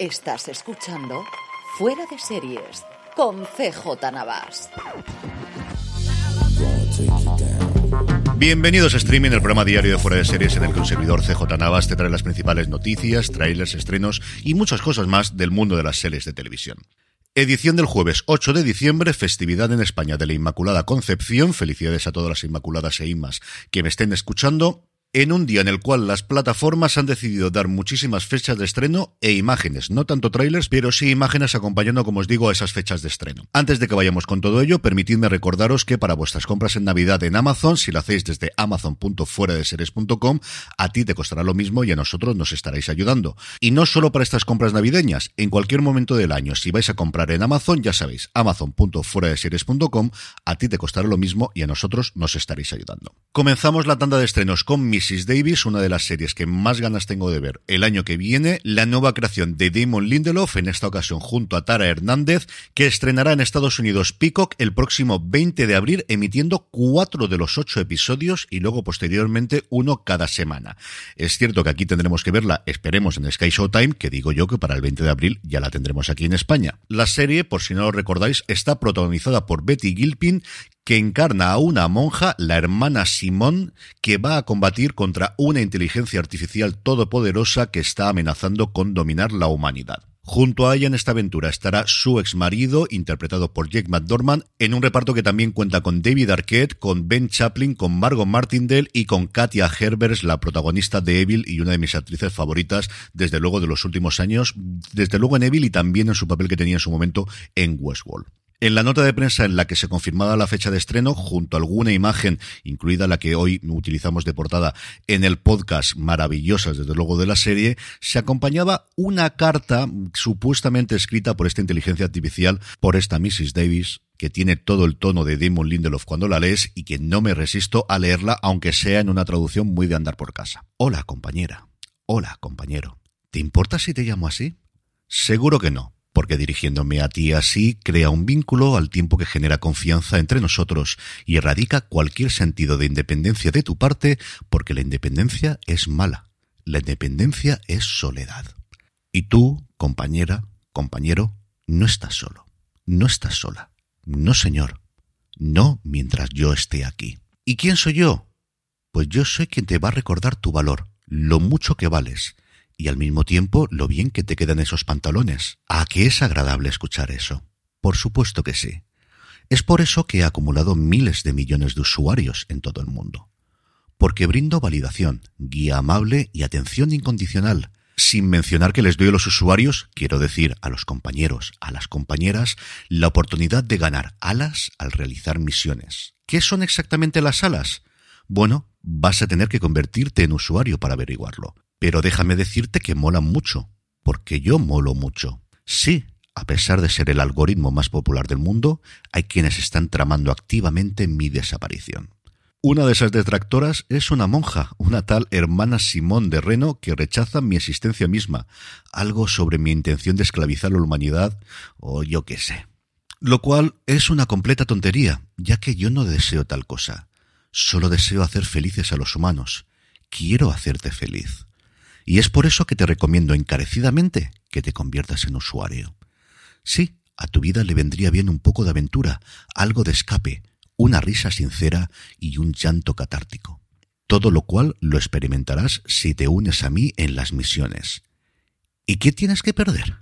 Estás escuchando Fuera de Series con CJ Navas. Bienvenidos a Streaming, el programa diario de Fuera de Series en el que un servidor CJ Navas te trae las principales noticias, trailers, estrenos y muchas cosas más del mundo de las series de televisión. Edición del jueves 8 de diciembre, festividad en España de la Inmaculada Concepción. Felicidades a todas las Inmaculadas e Inmas que me estén escuchando en un día en el cual las plataformas han decidido dar muchísimas fechas de estreno e imágenes, no tanto trailers, pero sí imágenes acompañando, como os digo, a esas fechas de estreno. Antes de que vayamos con todo ello, permitidme recordaros que para vuestras compras en Navidad en Amazon, si lo hacéis desde amazon.fueradeseries.com, a ti te costará lo mismo y a nosotros nos estaréis ayudando. Y no solo para estas compras navideñas, en cualquier momento del año, si vais a comprar en Amazon, ya sabéis, amazon.fueradeseries.com, a ti te costará lo mismo y a nosotros nos estaréis ayudando. Comenzamos la tanda de estrenos con mi Mrs. Davis, una de las series que más ganas tengo de ver el año que viene, la nueva creación de Damon Lindelof, en esta ocasión junto a Tara Hernández, que estrenará en Estados Unidos Peacock el próximo 20 de abril, emitiendo cuatro de los ocho episodios y luego posteriormente uno cada semana. Es cierto que aquí tendremos que verla, esperemos en Sky Showtime, que digo yo que para el 20 de abril ya la tendremos aquí en España. La serie, por si no lo recordáis, está protagonizada por Betty Gilpin, que encarna a una monja, la hermana Simón, que va a combatir contra una inteligencia artificial todopoderosa que está amenazando con dominar la humanidad. Junto a ella en esta aventura estará su ex marido, interpretado por Jake McDormand, en un reparto que también cuenta con David Arquette, con Ben Chaplin, con Margot Martindale y con Katia Herbers, la protagonista de Evil y una de mis actrices favoritas, desde luego de los últimos años, desde luego en Evil y también en su papel que tenía en su momento en Westworld. En la nota de prensa en la que se confirmaba la fecha de estreno, junto a alguna imagen, incluida la que hoy utilizamos de portada en el podcast, maravillosas desde luego de la serie, se acompañaba una carta supuestamente escrita por esta inteligencia artificial, por esta Mrs. Davis, que tiene todo el tono de Damon Lindelof cuando la lees y que no me resisto a leerla, aunque sea en una traducción muy de andar por casa. Hola, compañera. Hola, compañero. ¿Te importa si te llamo así? Seguro que no porque dirigiéndome a ti así crea un vínculo al tiempo que genera confianza entre nosotros y erradica cualquier sentido de independencia de tu parte, porque la independencia es mala, la independencia es soledad. Y tú, compañera, compañero, no estás solo, no estás sola, no señor, no mientras yo esté aquí. ¿Y quién soy yo? Pues yo soy quien te va a recordar tu valor, lo mucho que vales, y al mismo tiempo lo bien que te quedan esos pantalones. ¿A qué es agradable escuchar eso? Por supuesto que sí. Es por eso que he acumulado miles de millones de usuarios en todo el mundo. Porque brindo validación, guía amable y atención incondicional, sin mencionar que les doy a los usuarios, quiero decir a los compañeros, a las compañeras, la oportunidad de ganar alas al realizar misiones. ¿Qué son exactamente las alas? Bueno, vas a tener que convertirte en usuario para averiguarlo. Pero déjame decirte que mola mucho, porque yo molo mucho. Sí, a pesar de ser el algoritmo más popular del mundo, hay quienes están tramando activamente mi desaparición. Una de esas detractoras es una monja, una tal hermana Simón de Reno, que rechaza mi existencia misma, algo sobre mi intención de esclavizar a la humanidad, o yo qué sé. Lo cual es una completa tontería, ya que yo no deseo tal cosa. Solo deseo hacer felices a los humanos. Quiero hacerte feliz. Y es por eso que te recomiendo encarecidamente que te conviertas en usuario. Sí, a tu vida le vendría bien un poco de aventura, algo de escape, una risa sincera y un llanto catártico. Todo lo cual lo experimentarás si te unes a mí en las misiones. ¿Y qué tienes que perder?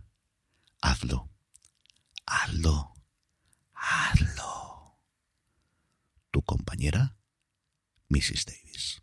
Hazlo. Hazlo. Hazlo. Tu compañera, Mrs. Davis.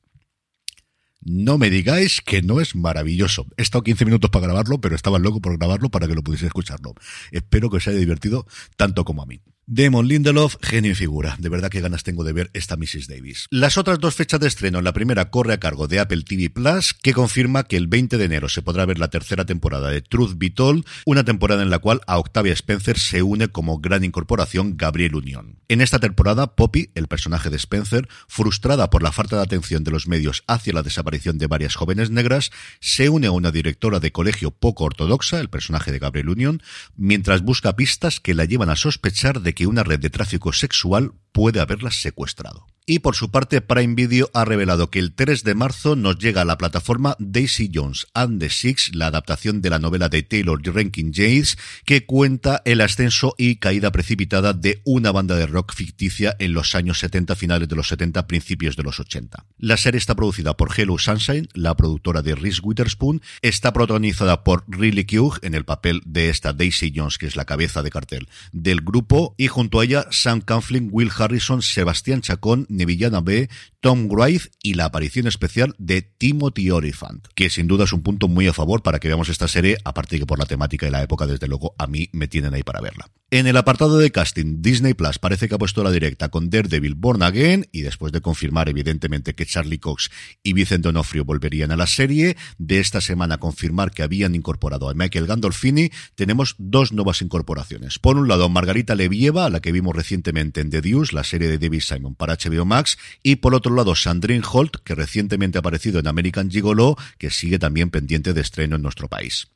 No me digáis que no es maravilloso. He estado 15 minutos para grabarlo, pero estaba loco por grabarlo para que lo pudiese escucharlo. Espero que os haya divertido tanto como a mí. Damon Lindelof, genio y figura. De verdad que ganas tengo de ver esta Mrs. Davis. Las otras dos fechas de estreno, la primera corre a cargo de Apple TV Plus, que confirma que el 20 de enero se podrá ver la tercera temporada de Truth Be Told, una temporada en la cual a Octavia Spencer se une como gran incorporación Gabriel Unión. En esta temporada, Poppy, el personaje de Spencer, frustrada por la falta de atención de los medios hacia la desaparición de varias jóvenes negras, se une a una directora de colegio poco ortodoxa, el personaje de Gabriel Unión, mientras busca pistas que la llevan a sospechar de que una red de tráfico sexual puede haberlas secuestrado. Y por su parte, Prime Video ha revelado que el 3 de marzo nos llega a la plataforma Daisy Jones and the Six, la adaptación de la novela de Taylor Rankin James, que cuenta el ascenso y caída precipitada de una banda de rock ficticia en los años 70, finales de los 70, principios de los 80. La serie está producida por Hello Sunshine, la productora de Reese Witherspoon, está protagonizada por Riley Keough en el papel de esta Daisy Jones, que es la cabeza de cartel del grupo, y junto a ella Sam Canflin, Will Harrison, Sebastián Chacón, Nevillana B, Tom Wright y la aparición especial de Timothy Olyphant, que sin duda es un punto muy a favor para que veamos esta serie, aparte que por la temática y la época, desde luego, a mí me tienen ahí para verla. En el apartado de casting, Disney Plus parece que ha puesto la directa con Daredevil Born Again y después de confirmar evidentemente que Charlie Cox y Vicente Donofrio volverían a la serie, de esta semana confirmar que habían incorporado a Michael Gandolfini, tenemos dos nuevas incorporaciones. Por un lado, Margarita Levieva, la que vimos recientemente en The Deuce, la serie de David Simon para HBO Max, y por otro lado, Sandrine Holt, que recientemente ha aparecido en American Gigolo, que sigue también pendiente de estreno en nuestro país.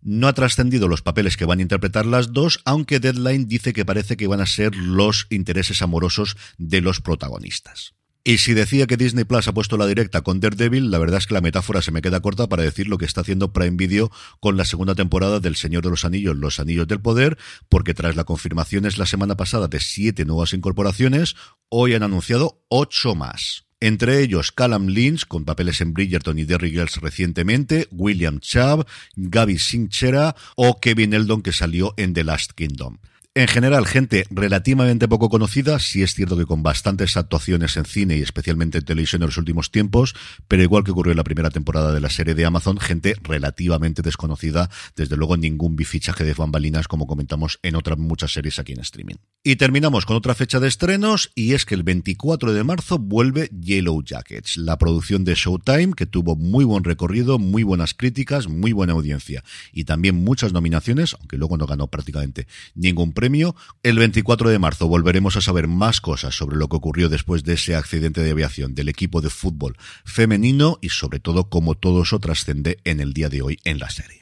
No ha trascendido los papeles que van a interpretar las dos, aunque Deadline dice que parece que van a ser los intereses amorosos de los protagonistas. Y si decía que Disney Plus ha puesto la directa con Daredevil, la verdad es que la metáfora se me queda corta para decir lo que está haciendo Prime Video con la segunda temporada del Señor de los Anillos, Los Anillos del Poder, porque tras la confirmación es la semana pasada de siete nuevas incorporaciones, hoy han anunciado ocho más. Entre ellos Callum Lynch, con papeles en Bridgerton y Derry Girls recientemente, William Chubb, Gaby Sinchera o Kevin Eldon, que salió en The Last Kingdom. En general, gente relativamente poco conocida, sí es cierto que con bastantes actuaciones en cine y especialmente en televisión en los últimos tiempos, pero igual que ocurrió en la primera temporada de la serie de Amazon, gente relativamente desconocida, desde luego ningún bifichaje de bambalinas como comentamos en otras muchas series aquí en streaming. Y terminamos con otra fecha de estrenos y es que el 24 de marzo vuelve Yellow Jackets, la producción de Showtime que tuvo muy buen recorrido, muy buenas críticas, muy buena audiencia y también muchas nominaciones, aunque luego no ganó prácticamente ningún premio premio. El 24 de marzo volveremos a saber más cosas sobre lo que ocurrió después de ese accidente de aviación del equipo de fútbol femenino y sobre todo cómo todo eso trascende en el día de hoy en la serie.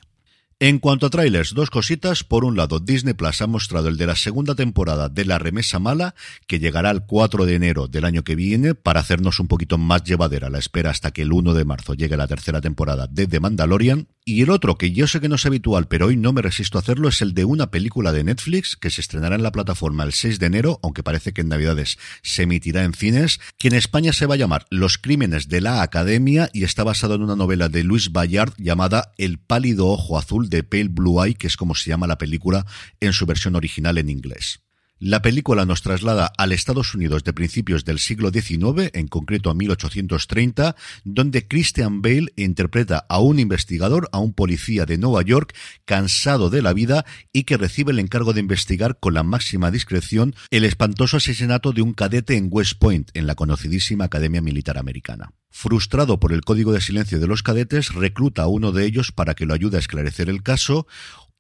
En cuanto a trailers, dos cositas. Por un lado, Disney Plus ha mostrado el de la segunda temporada de La Remesa Mala, que llegará el 4 de enero del año que viene, para hacernos un poquito más llevadera la espera hasta que el 1 de marzo llegue la tercera temporada de The Mandalorian. Y el otro, que yo sé que no es habitual, pero hoy no me resisto a hacerlo, es el de una película de Netflix que se estrenará en la plataforma el 6 de enero, aunque parece que en Navidades se emitirá en cines, que en España se va a llamar Los Crímenes de la Academia y está basado en una novela de Luis Bayard llamada El pálido ojo azul de Pale Blue Eye, que es como se llama la película en su versión original en inglés. La película nos traslada al Estados Unidos de principios del siglo XIX, en concreto a 1830, donde Christian Bale interpreta a un investigador, a un policía de Nueva York, cansado de la vida y que recibe el encargo de investigar con la máxima discreción el espantoso asesinato de un cadete en West Point, en la conocidísima Academia Militar Americana. Frustrado por el código de silencio de los cadetes, recluta a uno de ellos para que lo ayude a esclarecer el caso,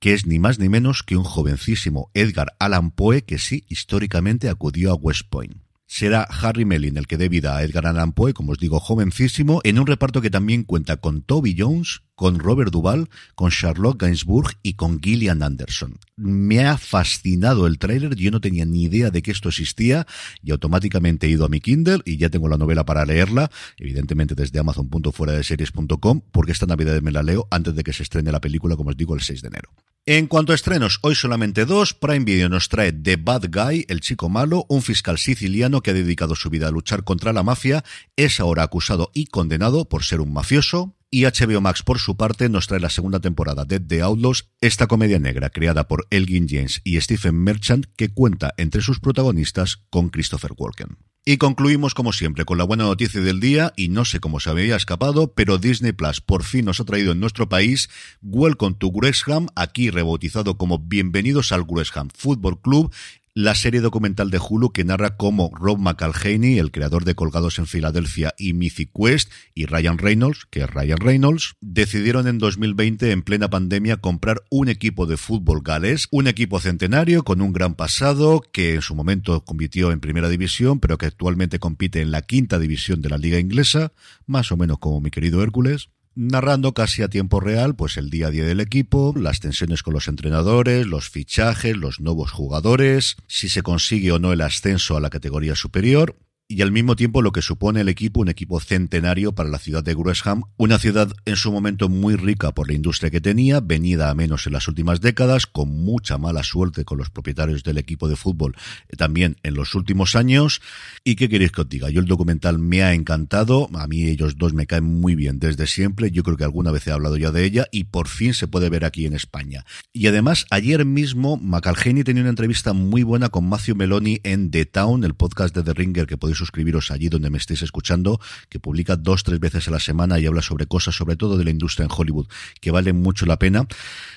que es ni más ni menos que un jovencísimo Edgar Allan Poe que sí históricamente acudió a West Point. Será Harry Mellin el que dé vida a Edgar Allan Poe, como os digo, jovencísimo, en un reparto que también cuenta con Toby Jones, con Robert Duvall, con Charlotte Gainsbourg y con Gillian Anderson. Me ha fascinado el tráiler, yo no tenía ni idea de que esto existía y automáticamente he ido a mi Kindle y ya tengo la novela para leerla, evidentemente desde amazon.fueradeseries.com, porque esta Navidad me la leo antes de que se estrene la película, como os digo, el 6 de enero. En cuanto a estrenos, hoy solamente dos. Prime Video nos trae The Bad Guy, el chico malo, un fiscal siciliano que ha dedicado su vida a luchar contra la mafia, es ahora acusado y condenado por ser un mafioso. Y HBO Max, por su parte, nos trae la segunda temporada de The Outlaws, esta comedia negra creada por Elgin James y Stephen Merchant, que cuenta entre sus protagonistas con Christopher Walken. Y concluimos como siempre con la buena noticia del día y no sé cómo se había escapado, pero Disney Plus por fin nos ha traído en nuestro país Welcome to Gresham, aquí rebautizado como Bienvenidos al Gresham Football Club la serie documental de Hulu que narra cómo Rob McElhaney, el creador de Colgados en Filadelfia y Mythic Quest, y Ryan Reynolds, que es Ryan Reynolds, decidieron en 2020, en plena pandemia, comprar un equipo de fútbol galés, un equipo centenario con un gran pasado que en su momento compitió en primera división, pero que actualmente compite en la quinta división de la liga inglesa, más o menos como mi querido Hércules narrando casi a tiempo real pues el día a día del equipo, las tensiones con los entrenadores, los fichajes, los nuevos jugadores, si se consigue o no el ascenso a la categoría superior. Y al mismo tiempo lo que supone el equipo, un equipo centenario para la ciudad de Gresham, una ciudad en su momento muy rica por la industria que tenía, venida a menos en las últimas décadas, con mucha mala suerte con los propietarios del equipo de fútbol eh, también en los últimos años. ¿Y qué queréis que os diga? Yo el documental me ha encantado, a mí ellos dos me caen muy bien desde siempre, yo creo que alguna vez he hablado ya de ella y por fin se puede ver aquí en España. Y además, ayer mismo Macalgeni tenía una entrevista muy buena con Matthew Meloni en The Town, el podcast de The Ringer que podéis suscribiros allí donde me estéis escuchando, que publica dos, tres veces a la semana y habla sobre cosas, sobre todo de la industria en Hollywood, que vale mucho la pena.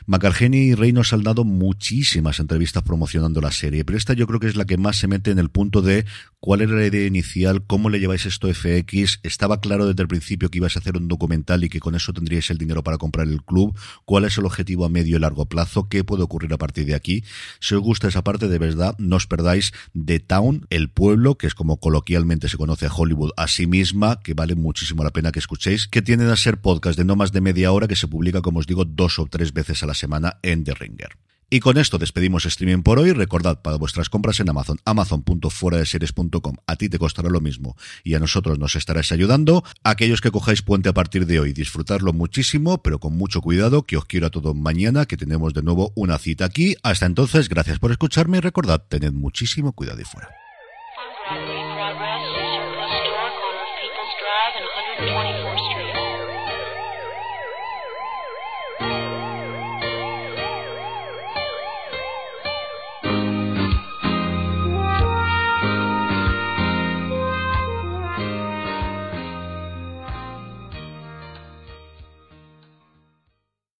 Macalgeni y Rey nos han dado muchísimas entrevistas promocionando la serie, pero esta yo creo que es la que más se mete en el punto de cuál era la idea inicial, cómo le lleváis esto a FX, estaba claro desde el principio que ibas a hacer un documental y que con eso tendríais el dinero para comprar el club, cuál es el objetivo a medio y largo plazo, qué puede ocurrir a partir de aquí. Si os gusta esa parte, de verdad, no os perdáis The Town, el pueblo, que es como coloquialmente se conoce a Hollywood a sí misma, que vale muchísimo la pena que escuchéis, que tienden a ser podcast de no más de media hora que se publica, como os digo, dos o tres veces a la semana en The Ringer. Y con esto despedimos streaming por hoy. Recordad, para vuestras compras en Amazon, amazon.fueradeseries.com, a ti te costará lo mismo y a nosotros nos estarás ayudando. Aquellos que cojáis puente a partir de hoy, disfrutarlo muchísimo, pero con mucho cuidado, que os quiero a todos mañana, que tenemos de nuevo una cita aquí. Hasta entonces, gracias por escucharme y recordad, tened muchísimo cuidado y fuera. arrests, a historic on People's Drive and 124th.